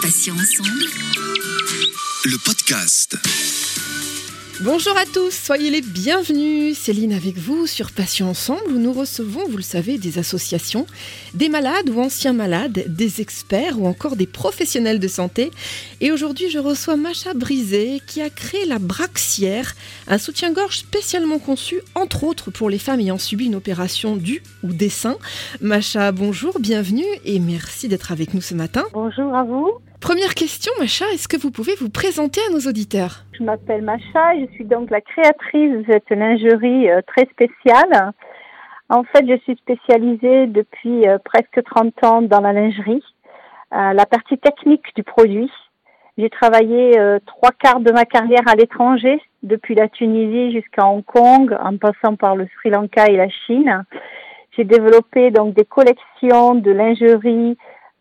Passions ensemble. Le podcast. Bonjour à tous, soyez les bienvenus. Céline avec vous sur Passion Ensemble où nous recevons, vous le savez, des associations, des malades ou anciens malades, des experts ou encore des professionnels de santé. Et aujourd'hui, je reçois Macha Brisé qui a créé la Braxière, un soutien-gorge spécialement conçu, entre autres, pour les femmes ayant subi une opération du ou des seins. Macha, bonjour, bienvenue et merci d'être avec nous ce matin. Bonjour à vous. Première question, Macha, est-ce que vous pouvez vous présenter à nos auditeurs? Je m'appelle Macha, je suis donc la créatrice de cette lingerie euh, très spéciale. En fait, je suis spécialisée depuis euh, presque 30 ans dans la lingerie, euh, la partie technique du produit. J'ai travaillé trois quarts de ma carrière à l'étranger, depuis la Tunisie jusqu'à Hong Kong, en passant par le Sri Lanka et la Chine. J'ai développé donc des collections de lingerie,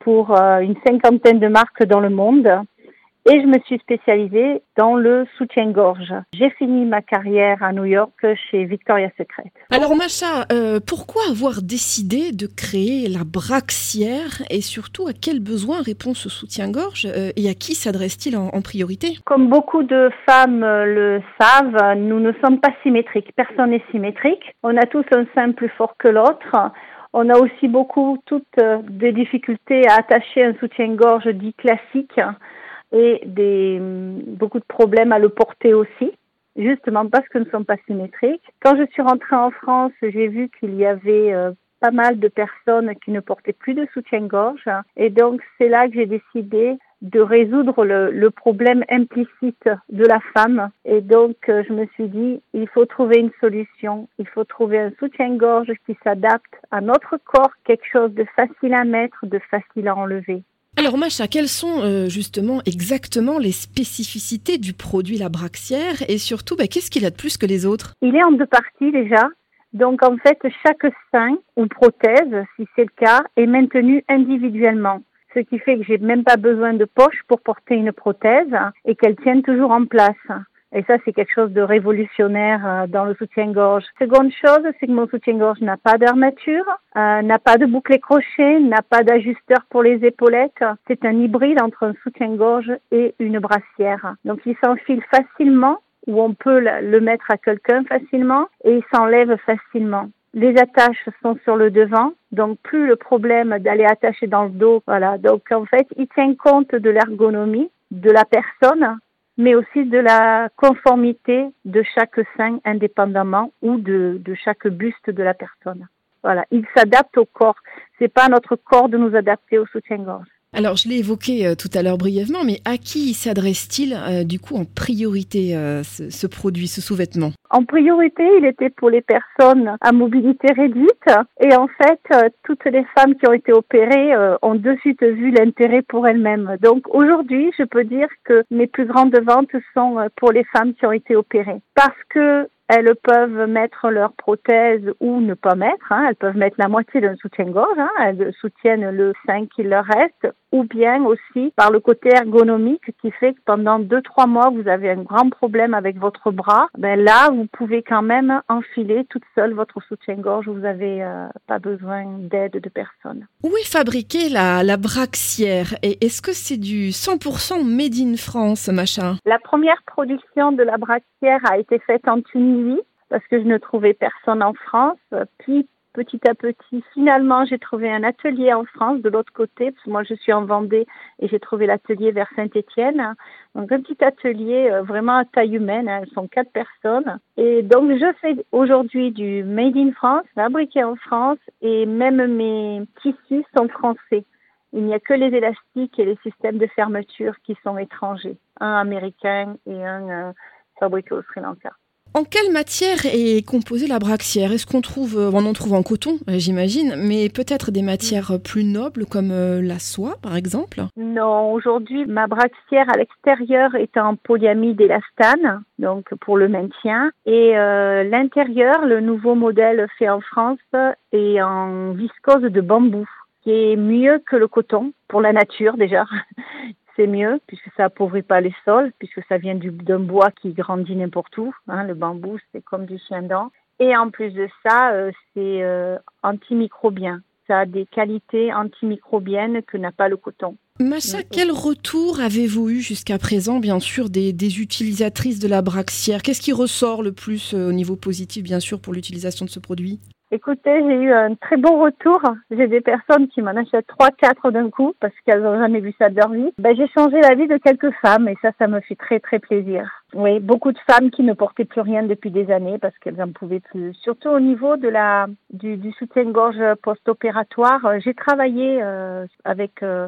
pour euh, une cinquantaine de marques dans le monde et je me suis spécialisée dans le soutien-gorge. J'ai fini ma carrière à New York chez Victoria's Secret. Alors Macha, euh, pourquoi avoir décidé de créer la Braxière et surtout à quel besoin répond ce soutien-gorge euh, et à qui s'adresse-t-il en, en, priorité? Comme beaucoup de femmes le savent, nous ne sommes pas symétriques. Personne n'est symétrique. On a tous un sein plus fort que l'autre. On a aussi beaucoup toutes euh, des difficultés à attacher un soutien-gorge dit classique et des, mm, beaucoup de problèmes à le porter aussi, justement parce que nous ne sommes pas symétriques. Quand je suis rentrée en France, j'ai vu qu'il y avait euh, pas mal de personnes qui ne portaient plus de soutien-gorge et donc c'est là que j'ai décidé de résoudre le, le, problème implicite de la femme. Et donc, euh, je me suis dit, il faut trouver une solution. Il faut trouver un soutien-gorge qui s'adapte à notre corps, quelque chose de facile à mettre, de facile à enlever. Alors Macha, quelles sont euh, justement exactement les spécificités du produit La Braxière et surtout, bah, qu'est-ce qu'il a de plus que les autres? Il est en deux parties déjà. Donc en fait, chaque sein ou prothèse, si c'est le cas, est maintenu individuellement ce qui fait que j'ai même pas besoin de poche pour porter une prothèse et qu'elle tienne toujours en place. Et ça, c'est quelque chose de révolutionnaire euh, dans le soutien-gorge. Seconde chose, c'est que mon soutien-gorge n'a pas d'armature, euh, n'a pas de boucle crochet, n'a pas d'ajusteur pour les épaulettes. C'est un hybride entre un soutien-gorge et une brassière. Donc, il s'enfile facilement, ou on peut le mettre à quelqu'un facilement, et il s'enlève facilement. Les attaches sont sur le devant, donc plus le problème d'aller attacher dans le dos. Voilà. Donc en fait, il tient compte de l'ergonomie de la personne, mais aussi de la conformité de chaque sein indépendamment ou de, de chaque buste de la personne. Voilà. Il s'adapte au corps. C'est pas notre corps de nous adapter au soutien-gorge. Alors, je l'ai évoqué euh, tout à l'heure brièvement, mais à qui s'adresse-t-il euh, du coup en priorité euh, ce, produit, ce sous-vêtement? En priorité, il était pour les personnes à mobilité réduite. Et en fait, toutes les femmes qui ont été opérées ont de suite vu l'intérêt pour elles-mêmes. Donc aujourd'hui, je peux dire que mes plus grandes ventes sont pour les femmes qui ont été opérées. Parce que elles peuvent mettre leur prothèse ou ne pas mettre. Hein. Elles peuvent mettre la moitié d'un soutien-gorge. Hein. Elles soutiennent le sein qui leur reste. Ou bien aussi par le côté ergonomique qui fait que pendant deux trois mois vous avez un grand problème avec votre bras. Ben là vous pouvez quand même enfiler toute seule votre soutien-gorge. Vous n'avez euh, pas besoin d'aide de personne. Où est fabriquée la, la braxière et est-ce que c'est du 100% made in France, machin? La première production de la braxière a été faite en Tunisie parce que je ne trouvais personne en France. Puis petit à petit, finalement, j'ai trouvé un atelier en France de l'autre côté, parce que moi je suis en Vendée et j'ai trouvé l'atelier vers Saint-Étienne. Donc un petit atelier euh, vraiment à taille humaine, hein. elles sont quatre personnes. Et donc je fais aujourd'hui du Made in France, fabriqué en France, et même mes tissus sont français. Il n'y a que les élastiques et les systèmes de fermeture qui sont étrangers, un américain et un euh, fabriqué au Sri Lanka. En quelle matière est composée la braxière? Est-ce qu'on trouve, euh, on en trouve en coton, euh, j'imagine, mais peut-être des matières plus nobles comme euh, la soie, par exemple? Non, aujourd'hui, ma braxière à l'extérieur est en polyamide élastane, donc pour le maintien, et l'intérieur, le nouveau modèle fait en France, est en viscose de bambou qui est mieux que le coton pour la nature déjà c'est mieux puisque ça appauvrit pas les sols, puisque ça vient d'un bois qui grandit n'importe où. Hein, le bambou, c'est comme du chien dent. Et en plus de ça, euh, c'est euh, antimicrobien. ça a des qualités antimicrobiennes que n'a pas le coton. Macha, quel retour avez-vous eu jusqu'à présent, bien sûr, des, des utilisatrices de la braxière? Qu'est-ce qui ressort le plus euh, au niveau positif, bien sûr, pour l'utilisation de ce produit? Écoutez, j'ai eu un très bon retour. J'ai des personnes qui m'en achètent trois, quatre d'un coup parce qu'elles n'ont jamais vu ça de leur vie. Ben, j'ai changé la vie de quelques femmes et ça, ça me fait très, très plaisir. Oui, beaucoup de femmes qui ne portaient plus rien depuis des années parce qu'elles n'en pouvaient plus. Surtout au niveau de la du, du soutien-gorge post-opératoire. J'ai travaillé euh, avec euh,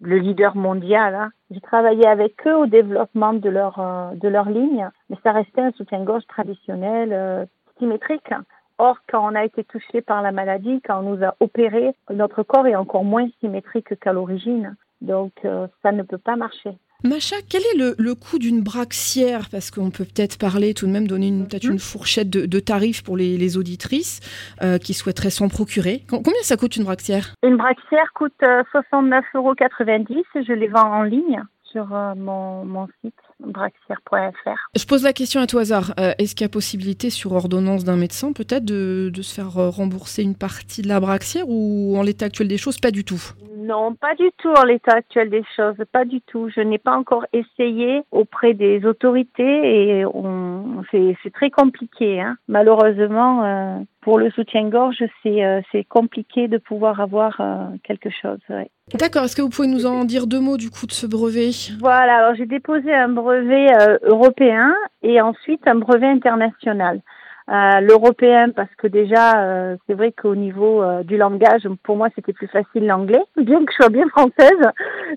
le leader mondial. Hein. J'ai travaillé avec eux au développement de leur euh, de leur ligne, mais ça restait un soutien-gorge traditionnel euh, symétrique. Or, quand on a été touché par la maladie, quand on nous a opéré, notre corps est encore moins symétrique qu'à l'origine. Donc, euh, ça ne peut pas marcher. Macha, quel est le, le coût d'une braxière? Parce qu'on peut peut-être parler, tout de même, donner une, peut-être une fourchette de, de, tarifs pour les, les auditrices euh, qui souhaiteraient s'en procurer. Combien ça coûte une braxière? Une braxière coûte euh, 69,90 euros. Je les vends en ligne sur euh, mon, site braxière.fr. Je pose la question à tout hasard. Euh, Est-ce qu'il y a possibilité, sur ordonnance d'un médecin, peut-être de, de, se faire euh, rembourser une partie de la braxière ou en l'état actuel des choses, pas du tout? Non, pas du tout en l'état actuel des choses, pas du tout. Je n'ai pas encore essayé auprès des autorités et c'est très compliqué. Hein. Malheureusement, euh, pour le soutien-gorge, c'est euh, compliqué de pouvoir avoir euh, quelque chose. Ouais. D'accord, est-ce que vous pouvez nous en dire deux mots du coup de ce brevet? Voilà, alors j'ai déposé un brevet européen et ensuite un brevet international. Euh, L'européen parce que déjà euh, c'est vrai qu'au niveau euh, du langage pour moi c'était plus facile l'anglais bien que je sois bien française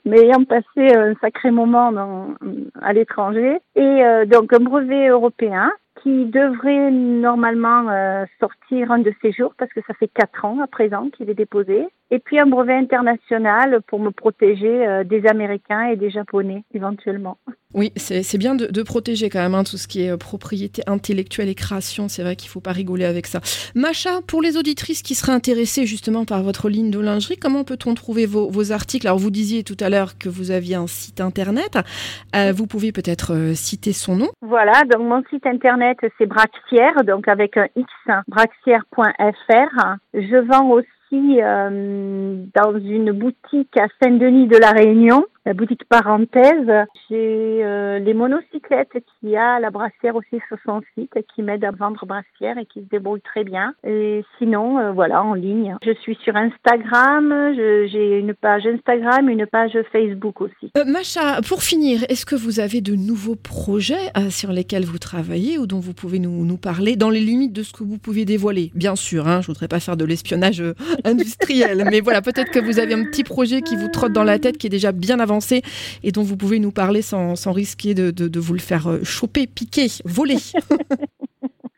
mais ayant passé un sacré moment dans, à l'étranger et euh, donc un brevet européen qui devrait normalement euh, sortir un de ces jours parce que ça fait quatre ans à présent qu'il est déposé. Et puis un brevet international pour me protéger euh, des Américains et des Japonais éventuellement. Oui, c'est bien de, de, protéger quand même hein, tout ce qui est euh, propriété intellectuelle et création. C'est vrai qu'il ne faut pas rigoler avec ça. Macha, pour les auditrices qui seraient intéressées justement par votre ligne de lingerie, comment peut-on trouver vos, vos, articles? Alors vous disiez tout à l'heure que vous aviez un site internet. Euh, vous pouvez peut-être euh, citer son nom. Voilà, donc mon site internet c'est Braxière, donc avec un X, braxière.fr. Je vends aussi euh, dans une boutique à Saint-Denis de la Réunion, la boutique parenthèse. J'ai euh, les monocyclettes qui a la brassière aussi sur son site qui m'aide à vendre brassière et qui se débrouille très bien. Et sinon, euh, voilà, en ligne. Je suis sur Instagram, j'ai une page Instagram, une page Facebook aussi. Euh, Macha, pour finir, est-ce que vous avez de nouveaux projets euh, sur lesquels vous travaillez ou dont vous pouvez nous, parler dans les limites de ce que vous pouvez dévoiler? Bien sûr, hein, je voudrais pas faire de l'espionnage industriel, mais voilà, peut-être que vous avez un petit projet qui vous trotte dans la tête, qui est déjà bien avancé et dont vous pouvez nous parler sans, risquer de, vous le faire choper, piquer, voler.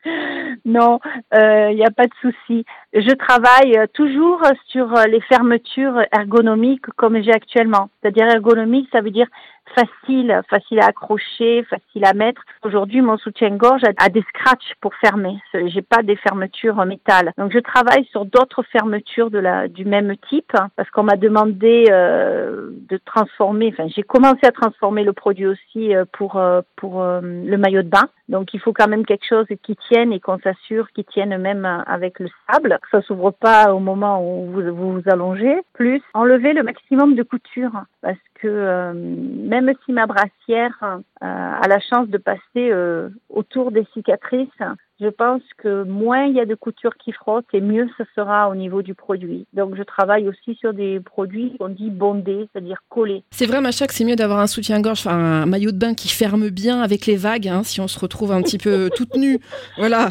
non, il euh, n'y a pas de souci. Je travaille toujours sur les fermetures ergonomiques comme j'ai actuellement. C'est-à-dire ergonomique, ça veut dire facile, facile à accrocher, facile à mettre. Aujourd'hui, mon soutien-gorge a, des scratchs pour fermer. J'ai pas des fermetures en métal. Donc, je travaille sur d'autres fermetures de la, du même type parce qu'on m'a demandé euh, de transformer. Enfin, j'ai commencé à transformer le produit aussi euh, pour euh, pour euh, le maillot de bain. Donc, il faut quand même quelque chose qui tienne et qu'on s'assure qu'il tienne même avec le sable. Ça s'ouvre pas au moment où vous, vous vous allongez. Plus, enlever le maximum de couture parce euh, même si ma brassière euh, a la chance de passer euh, autour des cicatrices, je pense que moins il y a de couture qui frotte et mieux ce sera au niveau du produit. Donc je travaille aussi sur des produits qu'on dit bondés, c'est-à-dire collés. C'est vrai, Macha, que c'est mieux d'avoir un soutien-gorge, enfin un maillot de bain qui ferme bien avec les vagues, hein, si on se retrouve un petit peu toute nue, voilà,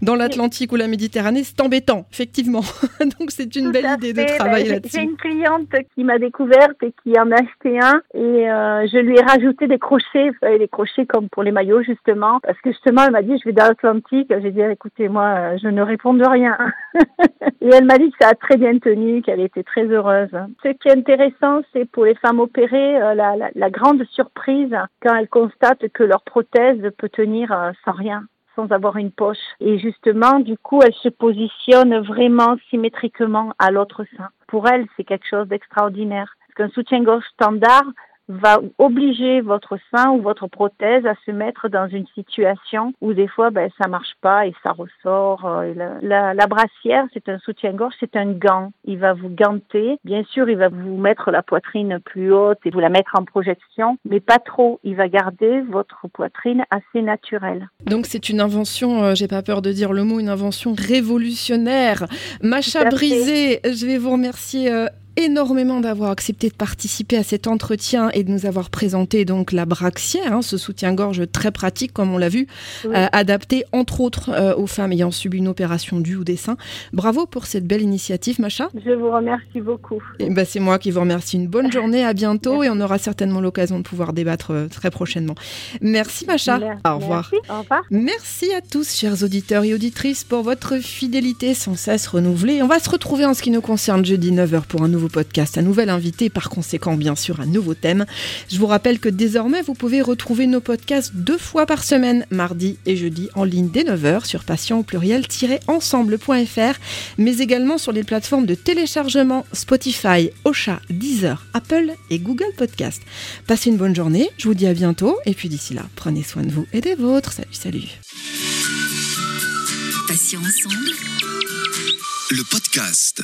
dans l'Atlantique ou la Méditerranée, c'est embêtant, effectivement. Donc c'est une Tout belle idée de travailler ben, là-dessus. J'ai une cliente qui m'a découverte et qui en a acheté un et euh, je lui ai rajouté des crochets, des crochets comme pour les maillots justement, parce que justement elle m'a dit je vais dans l'Atlantique j'ai dit écoutez moi je ne réponds de rien. Et elle m'a dit que ça a très bien tenu qu'elle était très heureuse. Ce qui est intéressant c'est pour les femmes opérées euh, la, grande surprise quand elles constatent que leur prothèse peut tenir euh, sans rien sans avoir une poche. Et justement du coup elle se positionne vraiment symétriquement à l'autre sein. Pour elle c'est quelque chose d'extraordinaire. Parce qu'un soutien-gorge standard va obliger votre sein ou votre prothèse à se mettre dans une situation où des fois ben, ça marche pas et ça ressort. Euh, la, la, brassière, c'est un soutien-gorge, c'est un gant. Il va vous ganter. Bien sûr, il va vous mettre la poitrine plus haute et vous la mettre en projection, mais pas trop. Il va garder votre poitrine assez naturelle. Donc c'est une invention, euh, j'ai pas peur de dire le mot, une invention révolutionnaire. Macha Brisé, je vais vous remercier euh, énormément d'avoir accepté de participer à cet entretien et de nous avoir présenté donc la braxière, hein, ce soutien-gorge très pratique comme on l'a vu, euh, adapté entre autres euh, aux femmes ayant subi une opération du ou des seins. Bravo pour cette belle initiative, Macha. Je vous remercie beaucoup. Et ben, c'est moi qui vous remercie. Une bonne journée, à bientôt et on aura certainement l'occasion de pouvoir débattre euh, très prochainement. Merci Macha. Au revoir. Merci. Au revoir. Merci à tous, chers auditeurs et auditrices, pour votre fidélité sans cesse renouvelée. On va se retrouver en ce qui nous concerne jeudi 9h pour un nouveau podcast, un nouvel invité, par conséquent bien sûr un nouveau thème. Je vous rappelle que désormais vous pouvez retrouver nos podcasts deux fois par semaine, mardi et jeudi en ligne dès 9h sur patient au pluriel-ensemble.fr, mais également sur les plateformes de téléchargement Spotify, Ocha, Deezer, Apple et Google Podcast. Passez une bonne journée, je vous dis à bientôt et puis d'ici là, prenez soin de vous et des vôtres. Salut, salut. Passion ensemble. Le podcast.